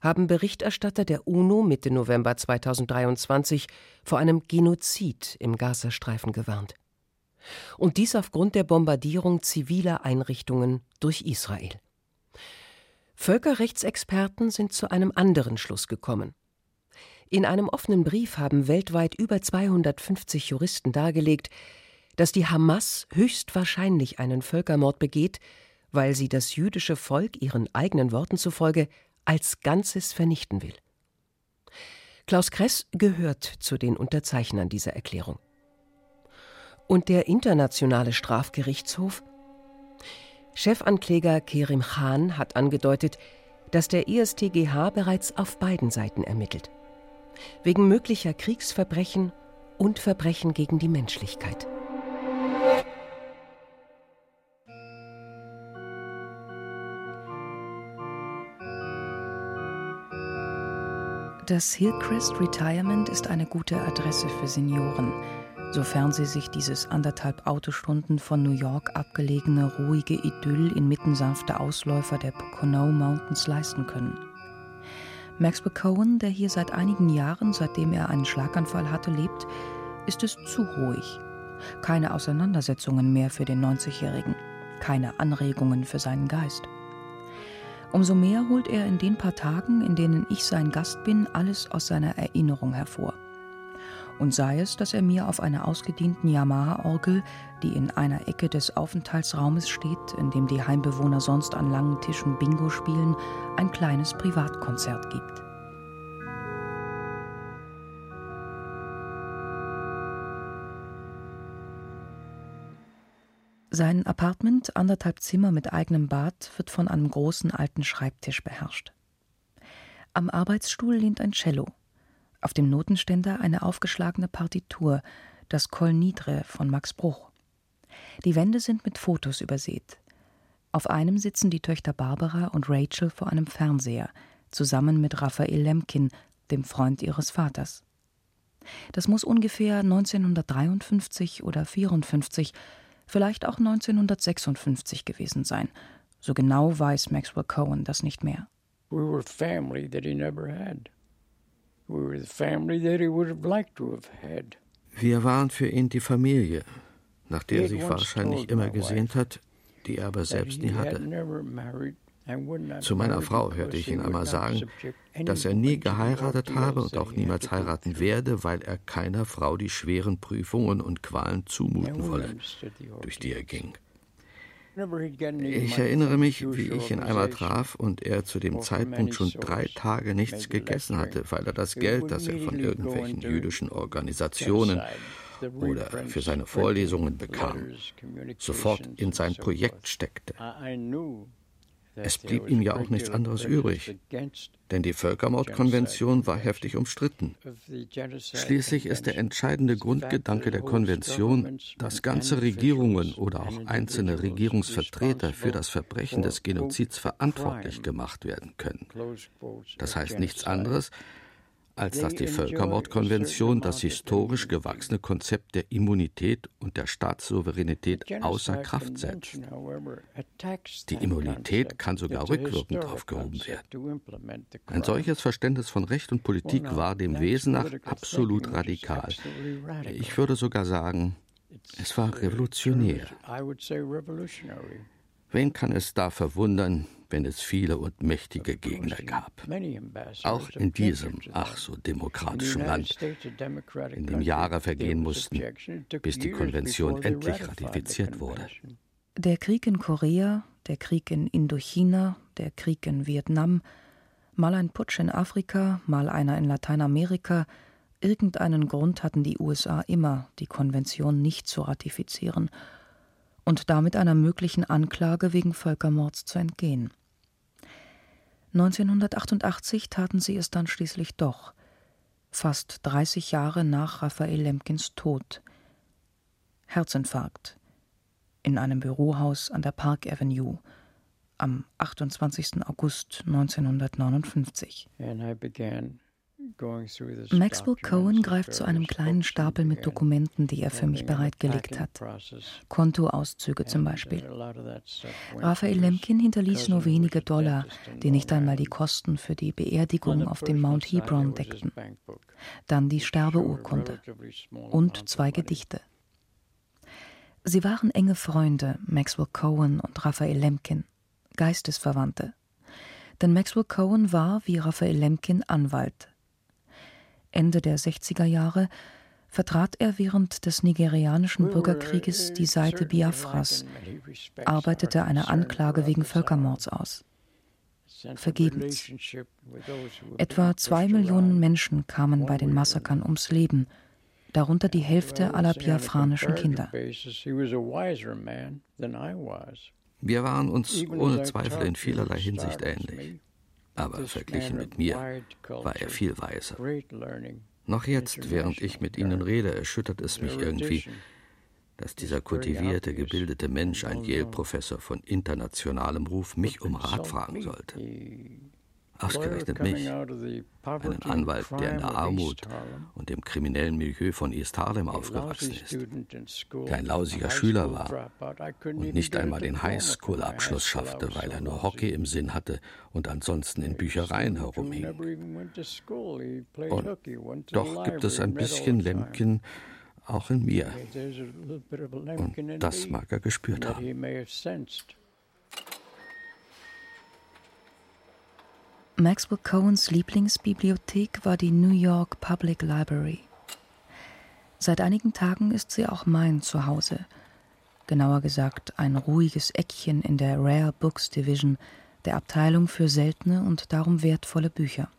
haben Berichterstatter der UNO Mitte November 2023 vor einem Genozid im Gazastreifen gewarnt. Und dies aufgrund der Bombardierung ziviler Einrichtungen durch Israel. Völkerrechtsexperten sind zu einem anderen Schluss gekommen. In einem offenen Brief haben weltweit über 250 Juristen dargelegt, dass die Hamas höchstwahrscheinlich einen Völkermord begeht, weil sie das jüdische Volk ihren eigenen Worten zufolge als Ganzes vernichten will. Klaus Kress gehört zu den Unterzeichnern dieser Erklärung. Und der Internationale Strafgerichtshof Chefankläger Kerim Khan hat angedeutet, dass der ISTGH bereits auf beiden Seiten ermittelt. Wegen möglicher Kriegsverbrechen und Verbrechen gegen die Menschlichkeit. Das Hillcrest Retirement ist eine gute Adresse für Senioren, sofern sie sich dieses anderthalb Autostunden von New York abgelegene ruhige Idyll inmitten sanfter Ausläufer der Pocono Mountains leisten können. Maxwell Cohen, der hier seit einigen Jahren, seitdem er einen Schlaganfall hatte, lebt, ist es zu ruhig. Keine Auseinandersetzungen mehr für den 90-Jährigen, keine Anregungen für seinen Geist. Umso mehr holt er in den paar Tagen, in denen ich sein Gast bin, alles aus seiner Erinnerung hervor und sei es, dass er mir auf einer ausgedienten Yamaha-Orgel, die in einer Ecke des Aufenthaltsraumes steht, in dem die Heimbewohner sonst an langen Tischen Bingo spielen, ein kleines Privatkonzert gibt. Sein Apartment, anderthalb Zimmer mit eigenem Bad, wird von einem großen alten Schreibtisch beherrscht. Am Arbeitsstuhl lehnt ein Cello, auf dem Notenständer eine aufgeschlagene Partitur, das Kol Nidre von Max Bruch. Die Wände sind mit Fotos übersät. Auf einem sitzen die Töchter Barbara und Rachel vor einem Fernseher, zusammen mit Raphael Lemkin, dem Freund ihres Vaters. Das muss ungefähr 1953 oder 54, vielleicht auch 1956 gewesen sein. So genau weiß Maxwell Cohen das nicht mehr. We were family that he never had. Wir waren für ihn die Familie, nach der er sich wahrscheinlich immer gesehnt hat, die er aber selbst nie hatte. Zu meiner Frau hörte ich ihn einmal sagen, dass er nie geheiratet habe und auch niemals heiraten werde, weil er keiner Frau die schweren Prüfungen und Qualen zumuten wolle, durch die er ging. Ich erinnere mich, wie ich ihn einmal traf und er zu dem Zeitpunkt schon drei Tage nichts gegessen hatte, weil er das Geld, das er von irgendwelchen jüdischen Organisationen oder für seine Vorlesungen bekam, sofort in sein Projekt steckte. Es blieb ihm ja auch nichts anderes übrig, denn die Völkermordkonvention war heftig umstritten. Schließlich ist der entscheidende Grundgedanke der Konvention, dass ganze Regierungen oder auch einzelne Regierungsvertreter für das Verbrechen des Genozids verantwortlich gemacht werden können. Das heißt nichts anderes, als dass die Völkermordkonvention das historisch gewachsene Konzept der Immunität und der Staatssouveränität außer Kraft setzt. Die Immunität kann sogar rückwirkend aufgehoben werden. Ein solches Verständnis von Recht und Politik war dem Wesen nach absolut radikal. Ich würde sogar sagen, es war revolutionär. Wen kann es da verwundern, wenn es viele und mächtige Gegner gab. Auch in diesem ach so demokratischen Land, in dem Jahre vergehen mussten, bis die Konvention endlich ratifiziert wurde. Der Krieg in Korea, der Krieg in Indochina, der Krieg in Vietnam, mal ein Putsch in Afrika, mal einer in Lateinamerika, irgendeinen Grund hatten die USA immer, die Konvention nicht zu ratifizieren und damit einer möglichen Anklage wegen Völkermords zu entgehen. 1988 taten sie es dann schließlich doch, fast 30 Jahre nach Raphael Lemkins Tod. Herzinfarkt in einem Bürohaus an der Park Avenue am 28. August 1959. And I began Maxwell Cohen greift zu einem kleinen Stapel mit Dokumenten, die er für mich bereitgelegt hat. Kontoauszüge zum Beispiel. Raphael Lemkin hinterließ nur wenige Dollar, die nicht einmal die Kosten für die Beerdigung auf dem Mount Hebron deckten. Dann die Sterbeurkunde und zwei Gedichte. Sie waren enge Freunde, Maxwell Cohen und Raphael Lemkin, Geistesverwandte. Denn Maxwell Cohen war, wie Raphael Lemkin, Anwalt Ende der 60er Jahre vertrat er während des nigerianischen Bürgerkrieges die Seite Biafras, arbeitete eine Anklage wegen Völkermords aus. Vergebens. Etwa zwei Millionen Menschen kamen bei den Massakern ums Leben, darunter die Hälfte aller biafranischen Kinder. Wir waren uns ohne Zweifel in vielerlei Hinsicht ähnlich aber verglichen mit mir war er viel weiser. Noch jetzt, während ich mit Ihnen rede, erschüttert es mich irgendwie, dass dieser kultivierte, gebildete Mensch, ein Yale-Professor von internationalem Ruf, mich um Rat fragen sollte. Ausgerechnet mich, einen Anwalt, der in der Armut und dem kriminellen Milieu von East Harlem aufgewachsen ist, kein lausiger Schüler war und nicht einmal den Highschool-Abschluss schaffte, weil er nur Hockey im Sinn hatte und ansonsten in Büchereien herumhing. Und doch gibt es ein bisschen Lemkin auch in mir. Und das mag er gespürt haben. Maxwell Cohens Lieblingsbibliothek war die New York Public Library. Seit einigen Tagen ist sie auch mein Zuhause. Genauer gesagt ein ruhiges Eckchen in der Rare Books Division, der Abteilung für seltene und darum wertvolle Bücher.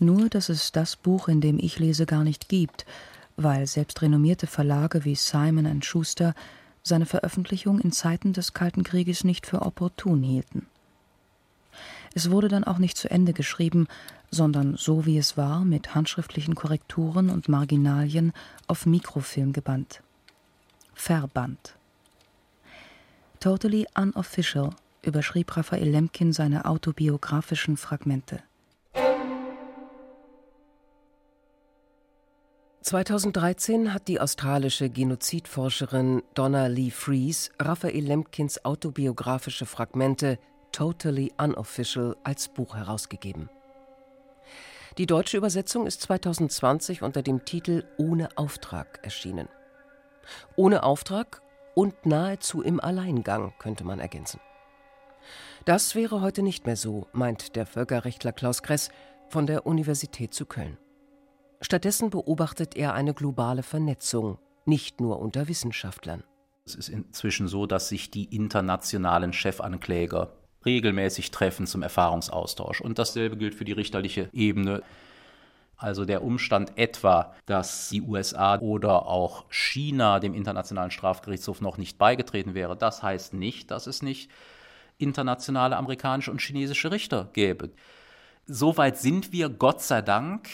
Nur, dass es das Buch, in dem ich lese, gar nicht gibt, weil selbst renommierte Verlage wie Simon Schuster seine Veröffentlichung in Zeiten des Kalten Krieges nicht für opportun hielten. Es wurde dann auch nicht zu Ende geschrieben, sondern so wie es war, mit handschriftlichen Korrekturen und Marginalien auf Mikrofilm gebannt. Verbannt. Totally Unofficial überschrieb Raphael Lemkin seine autobiografischen Fragmente. 2013 hat die australische Genozidforscherin Donna Lee Fries Raphael Lemkins autobiografische Fragmente Totally Unofficial als Buch herausgegeben. Die deutsche Übersetzung ist 2020 unter dem Titel Ohne Auftrag erschienen. Ohne Auftrag und nahezu im Alleingang könnte man ergänzen. Das wäre heute nicht mehr so, meint der Völkerrechtler Klaus Kress von der Universität zu Köln. Stattdessen beobachtet er eine globale Vernetzung, nicht nur unter Wissenschaftlern. Es ist inzwischen so, dass sich die internationalen Chefankläger regelmäßig treffen zum Erfahrungsaustausch. Und dasselbe gilt für die richterliche Ebene. Also der Umstand etwa, dass die USA oder auch China dem Internationalen Strafgerichtshof noch nicht beigetreten wäre, das heißt nicht, dass es nicht internationale amerikanische und chinesische Richter gäbe. Soweit sind wir, Gott sei Dank,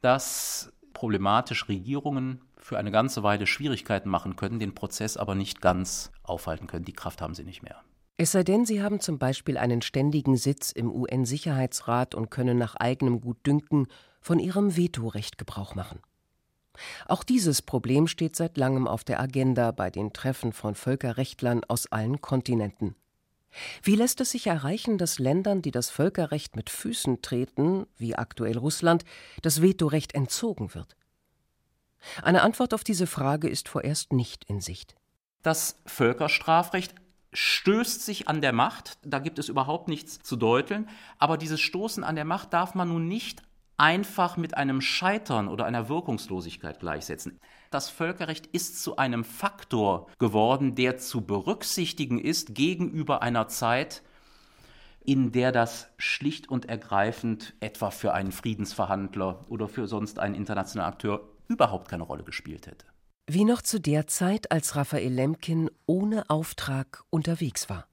dass problematisch Regierungen für eine ganze Weile Schwierigkeiten machen können, den Prozess aber nicht ganz aufhalten können. Die Kraft haben sie nicht mehr. Es sei denn, sie haben zum Beispiel einen ständigen Sitz im UN-Sicherheitsrat und können nach eigenem Gutdünken von ihrem Vetorecht Gebrauch machen. Auch dieses Problem steht seit langem auf der Agenda bei den Treffen von Völkerrechtlern aus allen Kontinenten. Wie lässt es sich erreichen, dass Ländern, die das Völkerrecht mit Füßen treten, wie aktuell Russland, das Vetorecht entzogen wird? Eine Antwort auf diese Frage ist vorerst nicht in Sicht. Das Völkerstrafrecht stößt sich an der Macht, da gibt es überhaupt nichts zu deuteln, aber dieses Stoßen an der Macht darf man nun nicht einfach mit einem Scheitern oder einer Wirkungslosigkeit gleichsetzen. Das Völkerrecht ist zu einem Faktor geworden, der zu berücksichtigen ist gegenüber einer Zeit, in der das schlicht und ergreifend etwa für einen Friedensverhandler oder für sonst einen internationalen Akteur überhaupt keine Rolle gespielt hätte wie noch zu der Zeit, als Raphael Lemkin ohne Auftrag unterwegs war.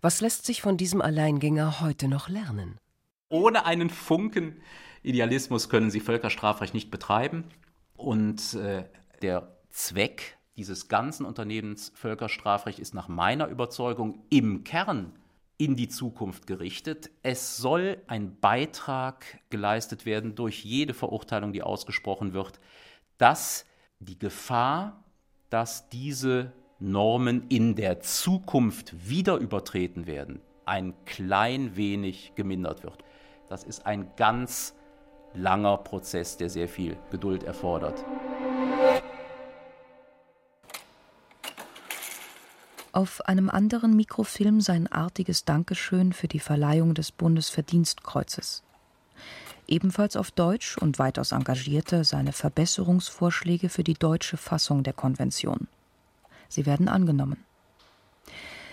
Was lässt sich von diesem Alleingänger heute noch lernen? Ohne einen Funken Idealismus können Sie Völkerstrafrecht nicht betreiben. Und äh, der Zweck dieses ganzen Unternehmens Völkerstrafrecht ist nach meiner Überzeugung im Kern in die Zukunft gerichtet. Es soll ein Beitrag geleistet werden durch jede Verurteilung, die ausgesprochen wird, dass die Gefahr, dass diese Normen in der Zukunft wieder übertreten werden, ein klein wenig gemindert wird. Das ist ein ganz langer Prozess, der sehr viel Geduld erfordert. Auf einem anderen Mikrofilm sein artiges Dankeschön für die Verleihung des Bundesverdienstkreuzes ebenfalls auf Deutsch und weitaus engagierter seine Verbesserungsvorschläge für die deutsche Fassung der Konvention. Sie werden angenommen.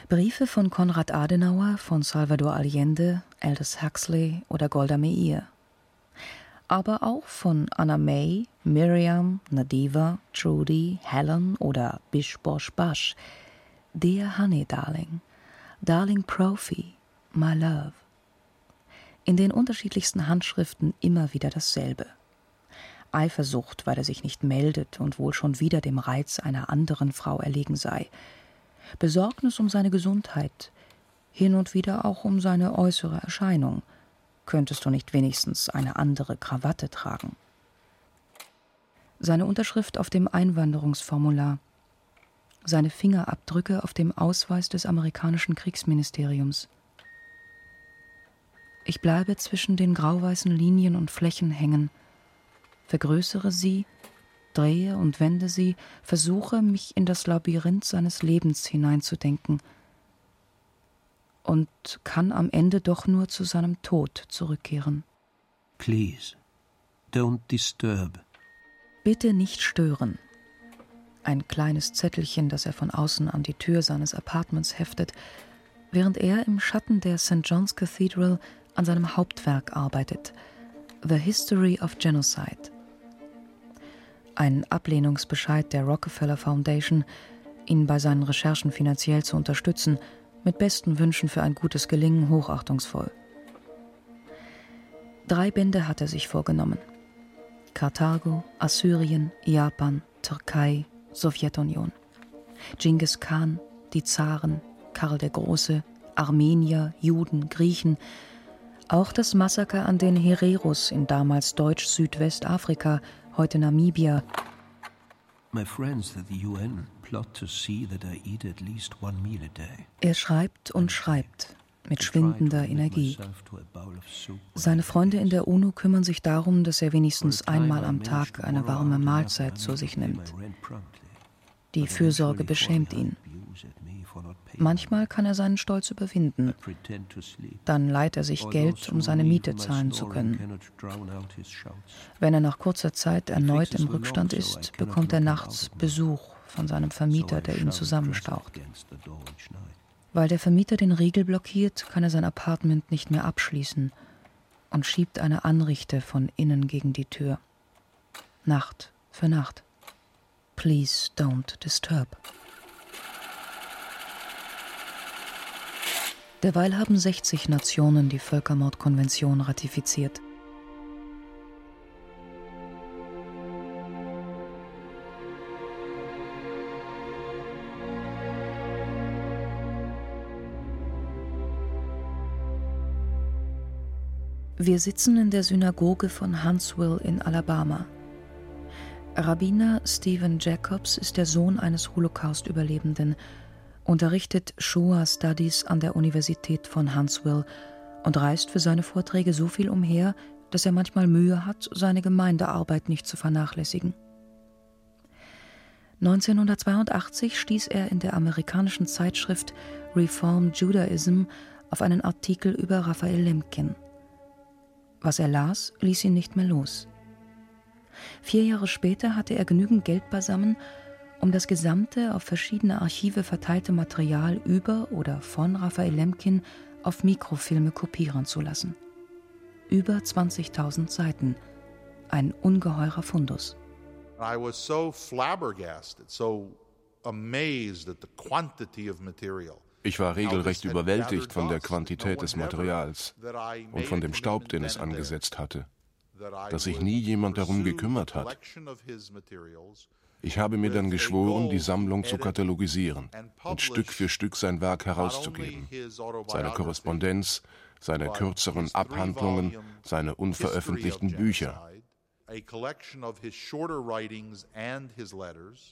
Briefe von Konrad Adenauer, von Salvador Allende, Aldous Huxley oder Golda Meir. Aber auch von Anna May, Miriam, Nadiva, Trudy, Helen oder Bish Bosh Bash. Dear Honey Darling, Darling Profi, My Love in den unterschiedlichsten Handschriften immer wieder dasselbe. Eifersucht, weil er sich nicht meldet und wohl schon wieder dem Reiz einer anderen Frau erlegen sei. Besorgnis um seine Gesundheit. hin und wieder auch um seine äußere Erscheinung. Könntest du nicht wenigstens eine andere Krawatte tragen? Seine Unterschrift auf dem Einwanderungsformular, seine Fingerabdrücke auf dem Ausweis des amerikanischen Kriegsministeriums. Ich bleibe zwischen den grauweißen Linien und Flächen hängen, vergrößere sie, drehe und wende sie, versuche mich in das Labyrinth seines Lebens hineinzudenken und kann am Ende doch nur zu seinem Tod zurückkehren. Please, don't disturb. Bitte nicht stören. Ein kleines Zettelchen, das er von außen an die Tür seines Apartments heftet, während er im Schatten der St. John's Cathedral an seinem Hauptwerk arbeitet, The History of Genocide. Ein Ablehnungsbescheid der Rockefeller Foundation, ihn bei seinen Recherchen finanziell zu unterstützen, mit besten Wünschen für ein gutes Gelingen hochachtungsvoll. Drei Bände hat er sich vorgenommen. Karthago, Assyrien, Japan, Türkei, Sowjetunion. Genghis Khan, die Zaren, Karl der Große, Armenier, Juden, Griechen, auch das Massaker an den Hereros in damals Deutsch-Südwestafrika, heute Namibia. Er schreibt und schreibt mit schwindender Energie. Seine Freunde in der UNO kümmern sich darum, dass er wenigstens einmal am Tag eine warme Mahlzeit zu sich nimmt. Die Fürsorge beschämt ihn. Manchmal kann er seinen Stolz überwinden. Dann leiht er sich Geld, um seine Miete zahlen zu können. Wenn er nach kurzer Zeit erneut im Rückstand ist, bekommt er nachts Besuch von seinem Vermieter, der ihn zusammenstaucht. Weil der Vermieter den Riegel blockiert, kann er sein Apartment nicht mehr abschließen und schiebt eine Anrichte von innen gegen die Tür. Nacht für Nacht. Please don't disturb. Derweil haben 60 Nationen die Völkermordkonvention ratifiziert. Wir sitzen in der Synagoge von Huntsville in Alabama. Rabbiner Stephen Jacobs ist der Sohn eines Holocaust-Überlebenden, unterrichtet Shoah Studies an der Universität von Huntsville und reist für seine Vorträge so viel umher, dass er manchmal Mühe hat, seine Gemeindearbeit nicht zu vernachlässigen. 1982 stieß er in der amerikanischen Zeitschrift Reform Judaism auf einen Artikel über Raphael Lemkin. Was er las, ließ ihn nicht mehr los. Vier Jahre später hatte er genügend Geld beisammen, um das gesamte auf verschiedene Archive verteilte Material über oder von Raphael Lemkin auf Mikrofilme kopieren zu lassen. Über 20.000 Seiten. Ein ungeheurer Fundus. I was so flabbergasted, so amazed at the quantity of material. Ich war regelrecht überwältigt von der Quantität des Materials und von dem Staub, den es angesetzt hatte, dass sich nie jemand darum gekümmert hat. Ich habe mir dann geschworen, die Sammlung zu katalogisieren und Stück für Stück sein Werk herauszugeben, seine Korrespondenz, seine kürzeren Abhandlungen, seine unveröffentlichten Bücher,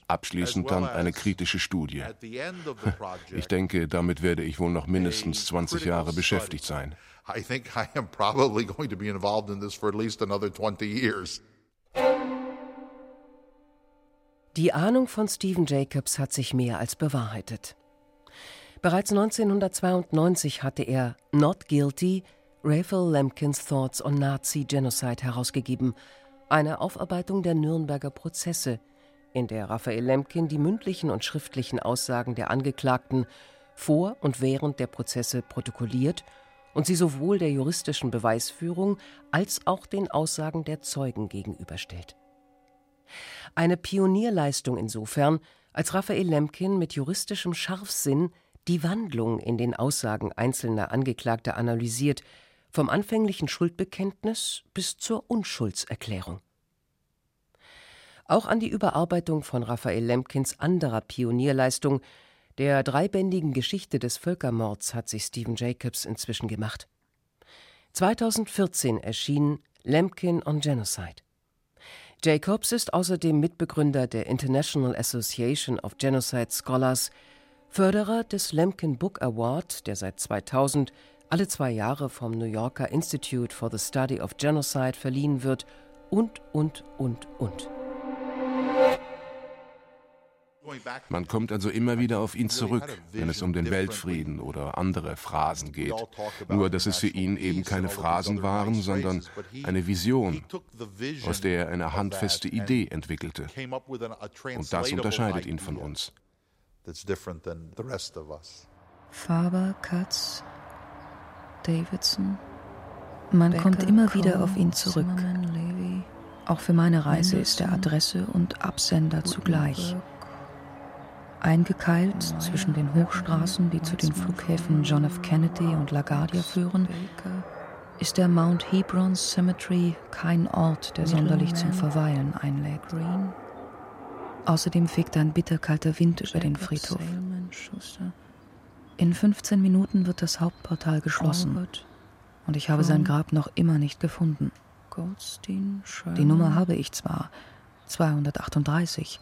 Abschließend dann eine kritische Studie. Ich denke, damit werde ich wohl noch mindestens 20 Jahre beschäftigt sein. Die Ahnung von Stephen Jacobs hat sich mehr als bewahrheitet. Bereits 1992 hatte er Not Guilty Raphael Lemkins Thoughts on Nazi Genocide herausgegeben eine Aufarbeitung der Nürnberger Prozesse, in der Raphael Lemkin die mündlichen und schriftlichen Aussagen der Angeklagten vor und während der Prozesse protokolliert und sie sowohl der juristischen Beweisführung als auch den Aussagen der Zeugen gegenüberstellt. Eine Pionierleistung insofern, als Raphael Lemkin mit juristischem Scharfsinn die Wandlung in den Aussagen einzelner Angeklagter analysiert vom anfänglichen Schuldbekenntnis bis zur Unschuldserklärung. Auch an die Überarbeitung von Raphael Lemkins anderer Pionierleistung, Der dreibändigen Geschichte des Völkermords hat sich Stephen Jacobs inzwischen gemacht. 2014 erschien Lemkin on Genocide. Jacobs ist außerdem Mitbegründer der International Association of Genocide Scholars, Förderer des Lemkin Book Award, der seit 2000 alle zwei Jahre vom New Yorker Institute for the Study of Genocide verliehen wird und, und, und, und. Man kommt also immer wieder auf ihn zurück, wenn es um den Weltfrieden oder andere Phrasen geht. Nur, dass es für ihn eben keine Phrasen waren, sondern eine Vision, aus der er eine handfeste Idee entwickelte. Und das unterscheidet ihn von uns. Faber, Katz, Davidson. Man Becker, kommt immer wieder auf ihn zurück. Auch für meine Reise ist er Adresse und Absender zugleich. Eingekeilt zwischen den Hochstraßen, die zu den Flughäfen John F. Kennedy und LaGuardia führen, ist der Mount Hebron Cemetery kein Ort, der sonderlich zum Verweilen einlädt. Außerdem fegt ein bitterkalter Wind über den Friedhof. In 15 Minuten wird das Hauptportal geschlossen und ich habe sein Grab noch immer nicht gefunden. Die Nummer habe ich zwar, 238,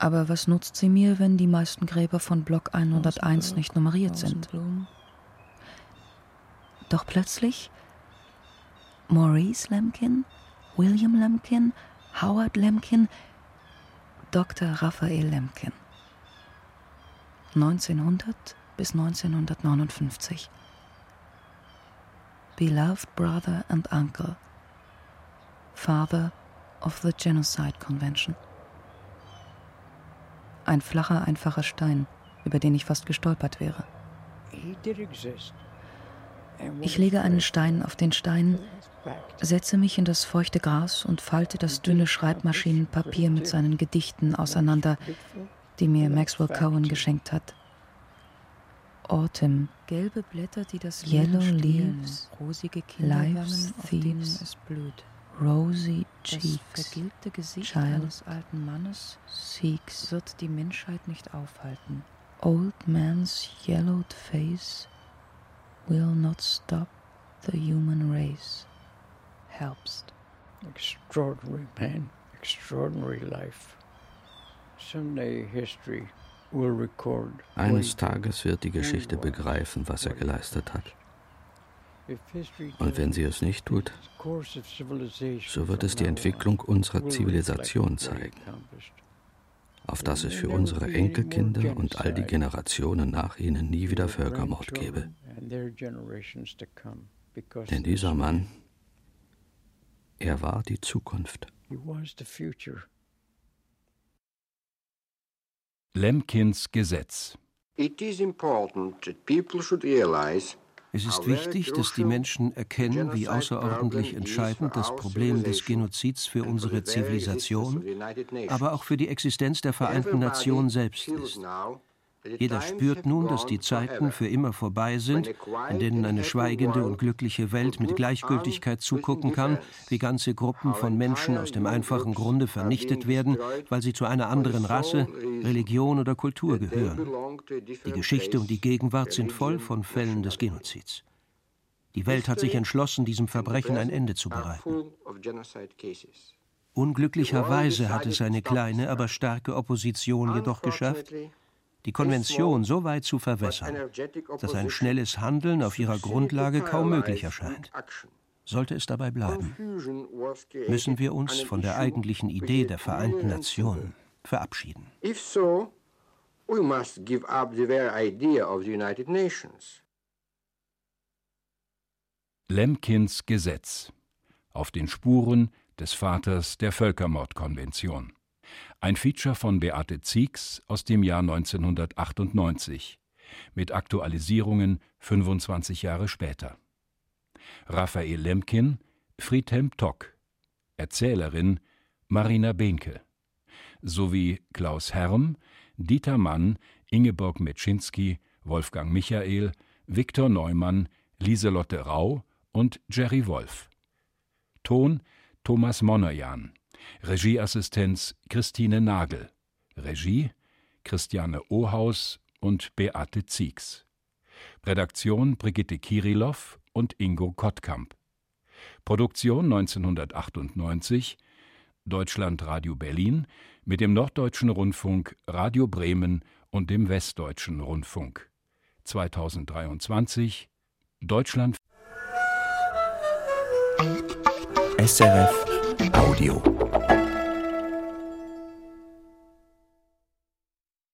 aber was nutzt sie mir, wenn die meisten Gräber von Block 101 nicht nummeriert sind? Doch plötzlich Maurice Lemkin, William Lemkin, Howard Lemkin, Dr. Raphael Lemkin. 1900 bis 1959. Beloved brother and uncle. Father of the Genocide Convention. Ein flacher, einfacher Stein, über den ich fast gestolpert wäre. Ich lege einen Stein auf den Stein, setze mich in das feuchte Gras und falte das dünne Schreibmaschinenpapier mit seinen Gedichten auseinander, die mir Maxwell Cohen geschenkt hat. Autumn, gelbe Blätter, die das Yellow Leaves, rosige Life's Thieves, Rosy Cheeks, das vergilbte Gesicht Child, eines alten Mannes seeks, wird die Menschheit nicht aufhalten. Old man's yellowed face will not stop the human race. Herbst. Extraordinary man, extraordinary life. Someday history eines Tages wird die Geschichte begreifen, was er geleistet hat. Und wenn sie es nicht tut, so wird es die Entwicklung unserer Zivilisation zeigen, auf dass es für unsere Enkelkinder und all die Generationen nach ihnen nie wieder Völkermord gebe. Denn dieser Mann, er war die Zukunft. Lemkins Gesetz. It is important that people should realize es ist wichtig, dass die Menschen erkennen, wie außerordentlich entscheidend das Problem des Genozids für unsere Zivilisation, aber auch für die Existenz der Vereinten Nationen selbst ist. Jeder spürt nun, dass die Zeiten für immer vorbei sind, in denen eine schweigende und glückliche Welt mit Gleichgültigkeit zugucken kann, wie ganze Gruppen von Menschen aus dem einfachen Grunde vernichtet werden, weil sie zu einer anderen Rasse, Religion oder Kultur gehören. Die Geschichte und die Gegenwart sind voll von Fällen des Genozids. Die Welt hat sich entschlossen, diesem Verbrechen ein Ende zu bereiten. Unglücklicherweise hat es eine kleine, aber starke Opposition jedoch geschafft, die Konvention so weit zu verwässern, dass ein schnelles Handeln auf ihrer Grundlage kaum möglich erscheint. Sollte es dabei bleiben, müssen wir uns von der eigentlichen Idee der Vereinten Nationen verabschieden. Lemkins Gesetz auf den Spuren des Vaters der Völkermordkonvention. Ein Feature von Beate Ziegs aus dem Jahr 1998 mit Aktualisierungen 25 Jahre später. Raphael Lemkin, Friedhelm Tock, Erzählerin Marina Behnke, sowie Klaus Herm, Dieter Mann, Ingeborg Metschinski, Wolfgang Michael, Viktor Neumann, Lieselotte Rau und Jerry Wolf. Ton Thomas Monojan. Regieassistenz Christine Nagel. Regie Christiane Ohaus und Beate Ziegs. Redaktion Brigitte Kirilov und Ingo Kottkamp. Produktion 1998 Deutschlandradio Berlin mit dem Norddeutschen Rundfunk, Radio Bremen und dem Westdeutschen Rundfunk. 2023 Deutschland SRF Audio.